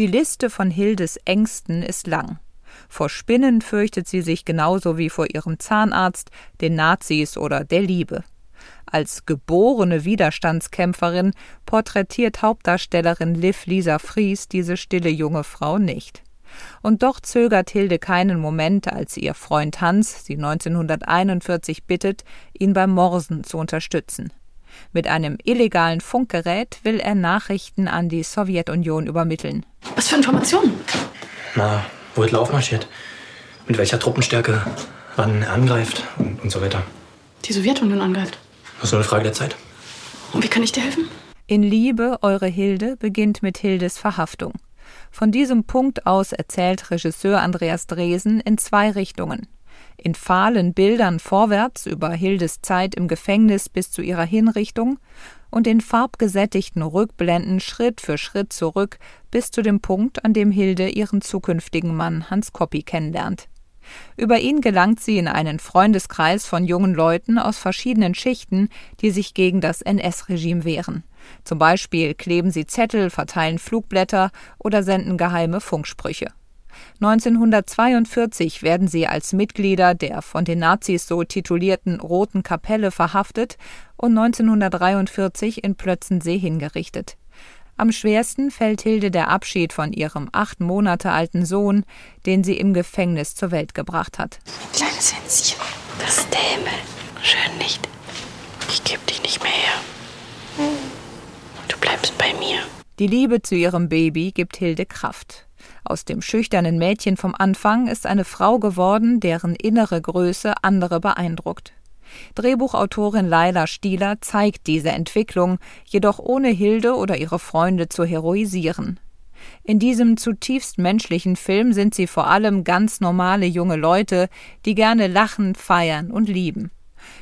Die Liste von Hildes Ängsten ist lang. Vor Spinnen fürchtet sie sich genauso wie vor ihrem Zahnarzt, den Nazis oder der Liebe. Als geborene Widerstandskämpferin porträtiert Hauptdarstellerin Liv Lisa Fries diese stille junge Frau nicht. Und doch zögert Hilde keinen Moment, als ihr Freund Hans sie 1941 bittet, ihn beim Morsen zu unterstützen. Mit einem illegalen Funkgerät will er Nachrichten an die Sowjetunion übermitteln. Was für Informationen? Na, wo Hitler aufmarschiert, mit welcher Truppenstärke, wann er angreift und, und so weiter. Die Sowjetunion angreift? Das ist nur eine Frage der Zeit. Und wie kann ich dir helfen? In Liebe, eure Hilde beginnt mit Hildes Verhaftung. Von diesem Punkt aus erzählt Regisseur Andreas Dresen in zwei Richtungen. In fahlen Bildern vorwärts über Hildes Zeit im Gefängnis bis zu ihrer Hinrichtung und in farbgesättigten Rückblenden Schritt für Schritt zurück bis zu dem Punkt, an dem Hilde ihren zukünftigen Mann Hans Koppi kennenlernt. Über ihn gelangt sie in einen Freundeskreis von jungen Leuten aus verschiedenen Schichten, die sich gegen das NS-Regime wehren. Zum Beispiel kleben sie Zettel, verteilen Flugblätter oder senden geheime Funksprüche. 1942 werden sie als Mitglieder der von den Nazis so titulierten Roten Kapelle verhaftet und 1943 in Plötzensee hingerichtet. Am schwersten fällt Hilde der Abschied von ihrem acht Monate alten Sohn, den sie im Gefängnis zur Welt gebracht hat. Kleines Hänschen, das Dämel. Schön nicht. Die Liebe zu ihrem Baby gibt Hilde Kraft. Aus dem schüchternen Mädchen vom Anfang ist eine Frau geworden, deren innere Größe andere beeindruckt. Drehbuchautorin Laila Stieler zeigt diese Entwicklung, jedoch ohne Hilde oder ihre Freunde zu heroisieren. In diesem zutiefst menschlichen Film sind sie vor allem ganz normale junge Leute, die gerne lachen, feiern und lieben.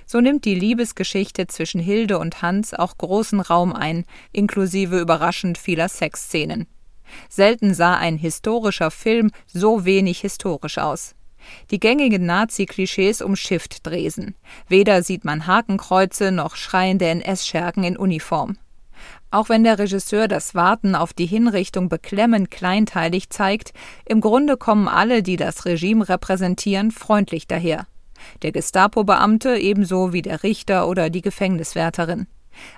So nimmt die Liebesgeschichte zwischen Hilde und Hans auch großen Raum ein, inklusive überraschend vieler Sexszenen. Selten sah ein historischer Film so wenig historisch aus. Die gängigen Nazi-Klischees umschifft Dresen. Weder sieht man Hakenkreuze noch schreiende NS-Schergen in Uniform. Auch wenn der Regisseur das Warten auf die Hinrichtung beklemmend kleinteilig zeigt, im Grunde kommen alle, die das Regime repräsentieren, freundlich daher. Der Gestapo-Beamte ebenso wie der Richter oder die Gefängniswärterin.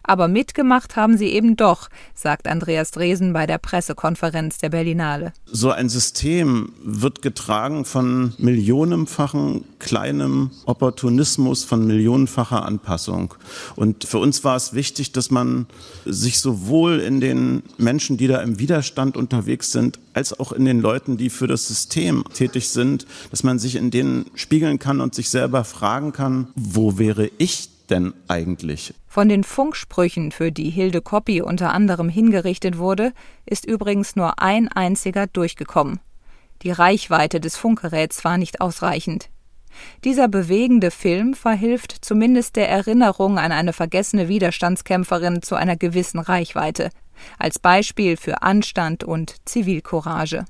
Aber mitgemacht haben sie eben doch, sagt Andreas Dresen bei der Pressekonferenz der Berlinale. So ein System wird getragen von millionenfachen kleinem Opportunismus, von millionenfacher Anpassung. Und für uns war es wichtig, dass man sich sowohl in den Menschen, die da im Widerstand unterwegs sind, als auch in den Leuten, die für das System tätig sind, dass man sich in denen spiegeln kann und sich selber fragen kann, wo wäre ich denn eigentlich? Von den Funksprüchen, für die Hilde Koppi unter anderem hingerichtet wurde, ist übrigens nur ein einziger durchgekommen. Die Reichweite des Funkgeräts war nicht ausreichend. Dieser bewegende Film verhilft zumindest der Erinnerung an eine vergessene Widerstandskämpferin zu einer gewissen Reichweite, als Beispiel für Anstand und Zivilcourage.